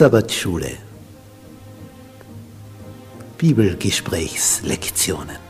Sabbatschule. Bibelgesprächslektionen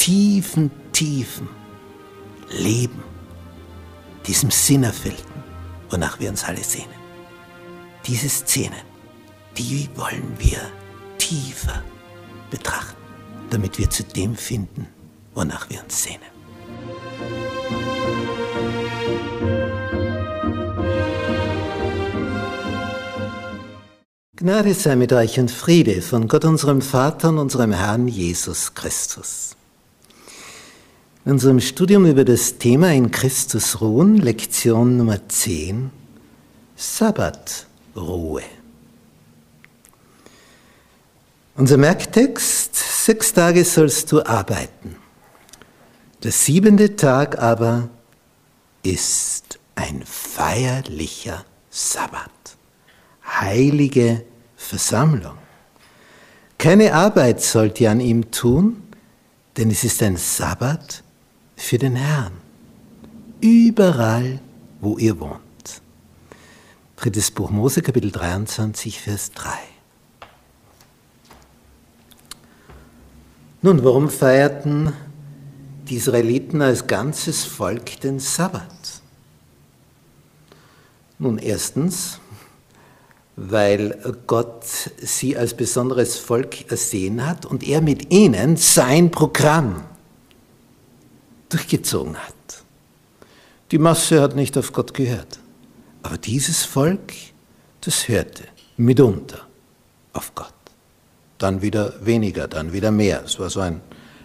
tiefen, tiefen Leben, diesem Sinnerfüllten, wonach wir uns alle sehnen. Diese Szenen, die wollen wir tiefer betrachten, damit wir zu dem finden, wonach wir uns sehnen. Gnade sei mit euch und Friede von Gott unserem Vater und unserem Herrn Jesus Christus. In unserem Studium über das Thema in Christus ruhen, Lektion Nummer 10, Sabbatruhe. Unser Merktext, sechs Tage sollst du arbeiten. Der siebente Tag aber ist ein feierlicher Sabbat. Heilige Versammlung. Keine Arbeit sollt ihr an ihm tun, denn es ist ein Sabbat für den Herrn. Überall, wo ihr wohnt. Drittes Buch Mose, Kapitel 23, Vers 3. Nun, warum feierten die Israeliten als ganzes Volk den Sabbat? Nun, erstens, weil Gott sie als besonderes Volk ersehen hat und er mit ihnen sein Programm durchgezogen hat. Die Masse hat nicht auf Gott gehört, aber dieses Volk, das hörte mitunter auf Gott. Dann wieder weniger, dann wieder mehr. Es war so ein,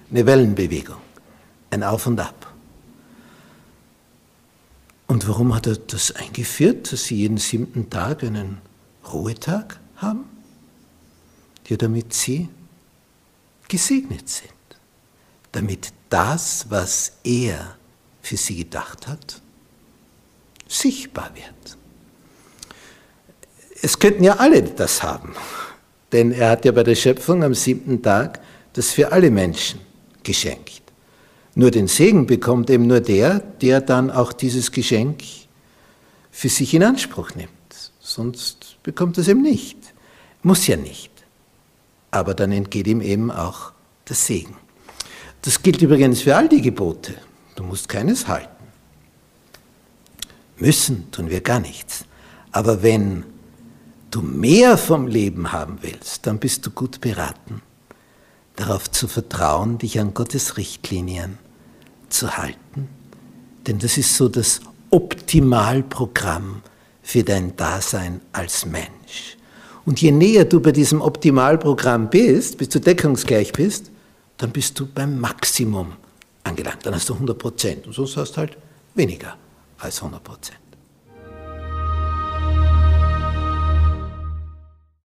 eine Wellenbewegung, ein Auf und Ab. Und warum hat er das eingeführt, dass sie jeden siebten Tag einen Ruhetag haben? Ja, damit sie gesegnet sind. Damit das, was er für sie gedacht hat, sichtbar wird. Es könnten ja alle das haben, denn er hat ja bei der Schöpfung am siebten Tag das für alle Menschen geschenkt. Nur den Segen bekommt eben nur der, der dann auch dieses Geschenk für sich in Anspruch nimmt. Sonst bekommt es eben nicht. Muss ja nicht. Aber dann entgeht ihm eben auch der Segen. Das gilt übrigens für all die Gebote. Du musst keines halten. Müssen tun wir gar nichts. Aber wenn du mehr vom Leben haben willst, dann bist du gut beraten, darauf zu vertrauen, dich an Gottes Richtlinien zu halten. Denn das ist so das Optimalprogramm für dein Dasein als Mensch. Und je näher du bei diesem Optimalprogramm bist, bis du deckungsgleich bist, dann bist du beim Maximum angelangt. Dann hast du 100 Prozent und sonst hast du halt weniger als 100 Prozent.